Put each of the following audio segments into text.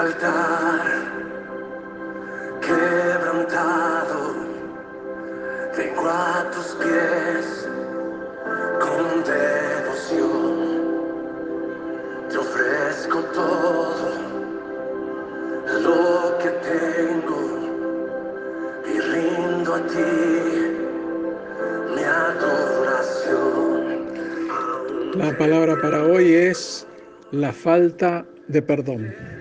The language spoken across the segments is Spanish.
altar, quebrantado, vengo a tus pies con devoción. Te ofrezco todo lo que tengo y rindo a ti mi adoración. La palabra para hoy es la falta de perdón.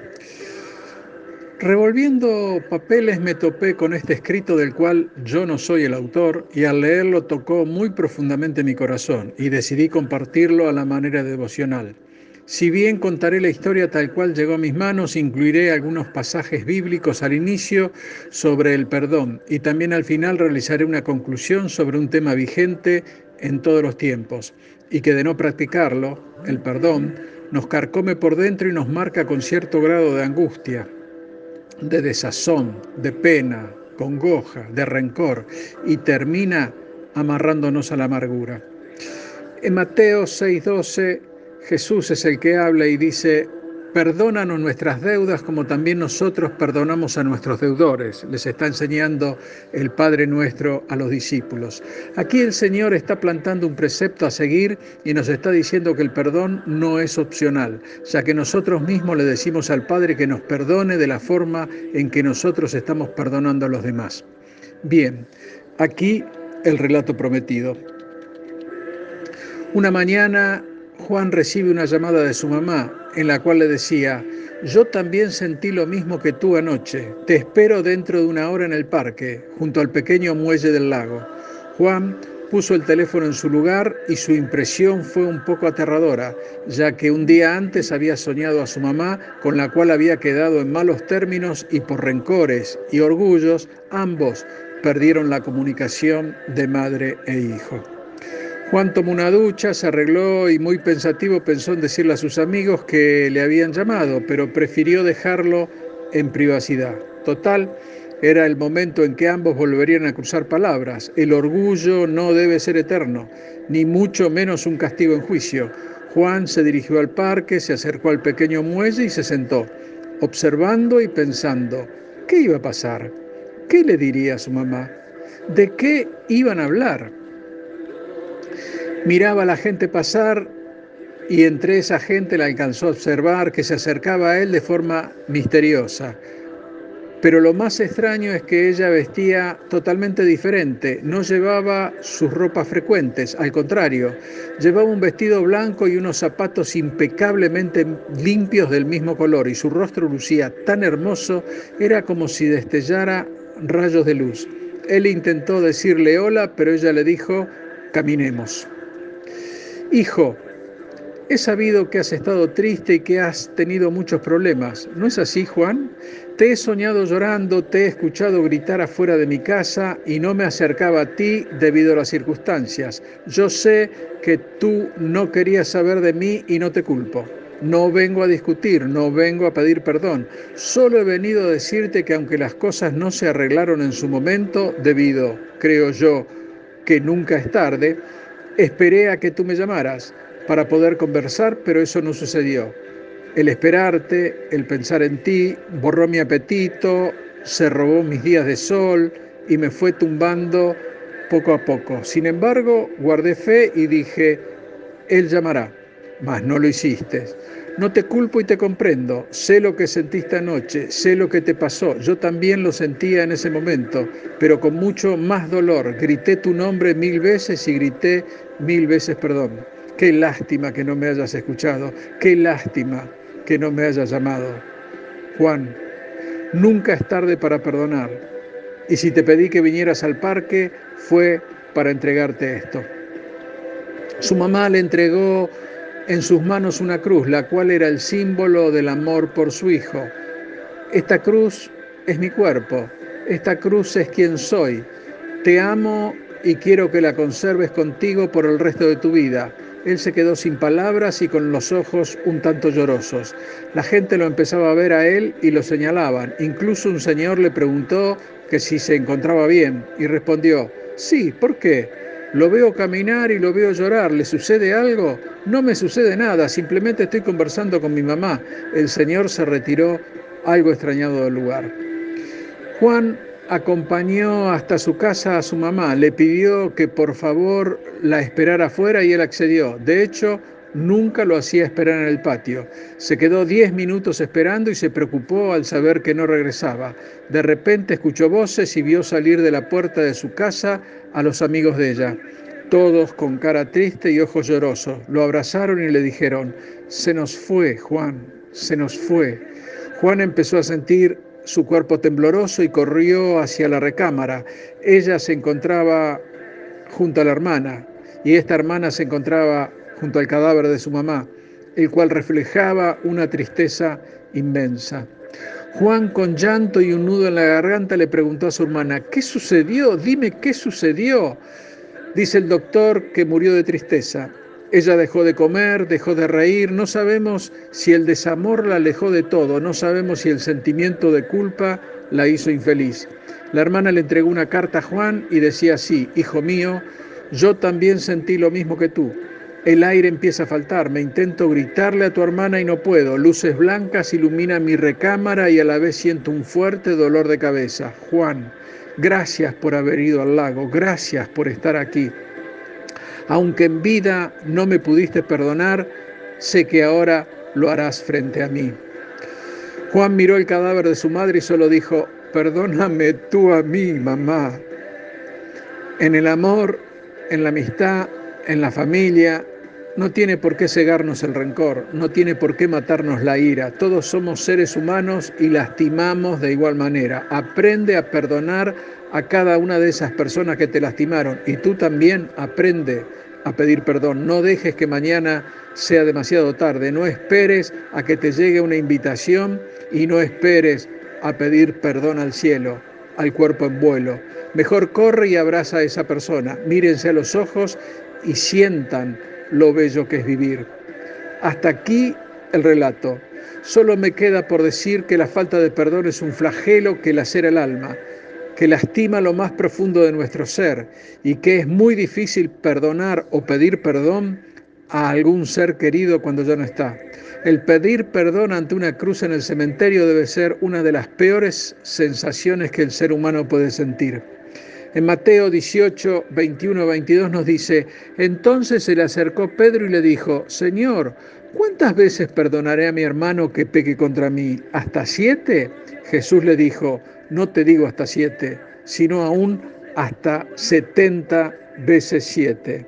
Revolviendo papeles me topé con este escrito del cual yo no soy el autor y al leerlo tocó muy profundamente mi corazón y decidí compartirlo a la manera devocional. Si bien contaré la historia tal cual llegó a mis manos, incluiré algunos pasajes bíblicos al inicio sobre el perdón y también al final realizaré una conclusión sobre un tema vigente en todos los tiempos y que de no practicarlo, el perdón, nos carcome por dentro y nos marca con cierto grado de angustia, de desazón, de pena, congoja, de rencor y termina amarrándonos a la amargura. En Mateo 6:12 Jesús es el que habla y dice, Perdónanos nuestras deudas como también nosotros perdonamos a nuestros deudores. Les está enseñando el Padre nuestro a los discípulos. Aquí el Señor está plantando un precepto a seguir y nos está diciendo que el perdón no es opcional, ya que nosotros mismos le decimos al Padre que nos perdone de la forma en que nosotros estamos perdonando a los demás. Bien, aquí el relato prometido. Una mañana Juan recibe una llamada de su mamá en la cual le decía, yo también sentí lo mismo que tú anoche, te espero dentro de una hora en el parque, junto al pequeño muelle del lago. Juan puso el teléfono en su lugar y su impresión fue un poco aterradora, ya que un día antes había soñado a su mamá, con la cual había quedado en malos términos y por rencores y orgullos, ambos perdieron la comunicación de madre e hijo. Juan tomó una ducha, se arregló y muy pensativo pensó en decirle a sus amigos que le habían llamado, pero prefirió dejarlo en privacidad. Total, era el momento en que ambos volverían a cruzar palabras. El orgullo no debe ser eterno, ni mucho menos un castigo en juicio. Juan se dirigió al parque, se acercó al pequeño muelle y se sentó, observando y pensando, ¿qué iba a pasar? ¿Qué le diría a su mamá? ¿De qué iban a hablar? Miraba a la gente pasar y entre esa gente la alcanzó a observar que se acercaba a él de forma misteriosa. Pero lo más extraño es que ella vestía totalmente diferente, no llevaba sus ropas frecuentes, al contrario, llevaba un vestido blanco y unos zapatos impecablemente limpios del mismo color y su rostro lucía tan hermoso, era como si destellara rayos de luz. Él intentó decirle hola, pero ella le dijo, caminemos. Hijo, he sabido que has estado triste y que has tenido muchos problemas. ¿No es así, Juan? Te he soñado llorando, te he escuchado gritar afuera de mi casa y no me acercaba a ti debido a las circunstancias. Yo sé que tú no querías saber de mí y no te culpo. No vengo a discutir, no vengo a pedir perdón. Solo he venido a decirte que aunque las cosas no se arreglaron en su momento, debido, creo yo, que nunca es tarde, Esperé a que tú me llamaras para poder conversar, pero eso no sucedió. El esperarte, el pensar en ti, borró mi apetito, se robó mis días de sol y me fue tumbando poco a poco. Sin embargo, guardé fe y dije, Él llamará, mas no lo hiciste. No te culpo y te comprendo. Sé lo que sentiste anoche, sé lo que te pasó. Yo también lo sentía en ese momento, pero con mucho más dolor. Grité tu nombre mil veces y grité mil veces perdón. Qué lástima que no me hayas escuchado. Qué lástima que no me hayas llamado. Juan, nunca es tarde para perdonar. Y si te pedí que vinieras al parque, fue para entregarte esto. Su mamá le entregó en sus manos una cruz, la cual era el símbolo del amor por su hijo. Esta cruz es mi cuerpo, esta cruz es quien soy. Te amo y quiero que la conserves contigo por el resto de tu vida. Él se quedó sin palabras y con los ojos un tanto llorosos. La gente lo empezaba a ver a él y lo señalaban. Incluso un señor le preguntó que si se encontraba bien y respondió, sí, ¿por qué? Lo veo caminar y lo veo llorar. ¿Le sucede algo? No me sucede nada, simplemente estoy conversando con mi mamá. El Señor se retiró algo extrañado del lugar. Juan acompañó hasta su casa a su mamá, le pidió que por favor la esperara afuera y él accedió. De hecho, nunca lo hacía esperar en el patio. Se quedó diez minutos esperando y se preocupó al saber que no regresaba. De repente escuchó voces y vio salir de la puerta de su casa a los amigos de ella, todos con cara triste y ojos llorosos. Lo abrazaron y le dijeron, se nos fue, Juan, se nos fue. Juan empezó a sentir su cuerpo tembloroso y corrió hacia la recámara. Ella se encontraba junto a la hermana y esta hermana se encontraba junto al cadáver de su mamá, el cual reflejaba una tristeza inmensa. Juan, con llanto y un nudo en la garganta, le preguntó a su hermana, ¿qué sucedió? Dime qué sucedió. Dice el doctor que murió de tristeza. Ella dejó de comer, dejó de reír, no sabemos si el desamor la alejó de todo, no sabemos si el sentimiento de culpa la hizo infeliz. La hermana le entregó una carta a Juan y decía así, hijo mío, yo también sentí lo mismo que tú. El aire empieza a faltar, me intento gritarle a tu hermana y no puedo. Luces blancas iluminan mi recámara y a la vez siento un fuerte dolor de cabeza. Juan, gracias por haber ido al lago, gracias por estar aquí. Aunque en vida no me pudiste perdonar, sé que ahora lo harás frente a mí. Juan miró el cadáver de su madre y solo dijo, perdóname tú a mí, mamá. En el amor, en la amistad, en la familia, no tiene por qué cegarnos el rencor, no tiene por qué matarnos la ira. Todos somos seres humanos y lastimamos de igual manera. Aprende a perdonar a cada una de esas personas que te lastimaron y tú también aprende a pedir perdón. No dejes que mañana sea demasiado tarde. No esperes a que te llegue una invitación y no esperes a pedir perdón al cielo, al cuerpo en vuelo. Mejor corre y abraza a esa persona. Mírense a los ojos y sientan lo bello que es vivir. Hasta aquí el relato. Solo me queda por decir que la falta de perdón es un flagelo que lacera el alma, que lastima lo más profundo de nuestro ser y que es muy difícil perdonar o pedir perdón a algún ser querido cuando ya no está. El pedir perdón ante una cruz en el cementerio debe ser una de las peores sensaciones que el ser humano puede sentir. En Mateo 18, 21, 22 nos dice, entonces se le acercó Pedro y le dijo, Señor, ¿cuántas veces perdonaré a mi hermano que peque contra mí? ¿Hasta siete? Jesús le dijo, no te digo hasta siete, sino aún hasta setenta veces siete.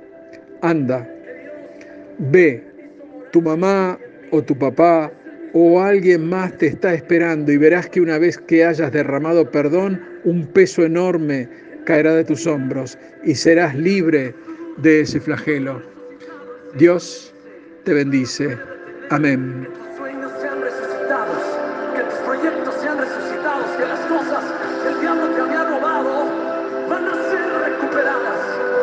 Anda, ve, tu mamá o tu papá o alguien más te está esperando y verás que una vez que hayas derramado perdón, un peso enorme caerá de tus hombros y serás libre de ese flagelo. Dios te bendice. Amén. Que tus sueños sean resucitados, que tus proyectos sean resucitados, que las cosas que el diablo te había robado van a ser recuperadas.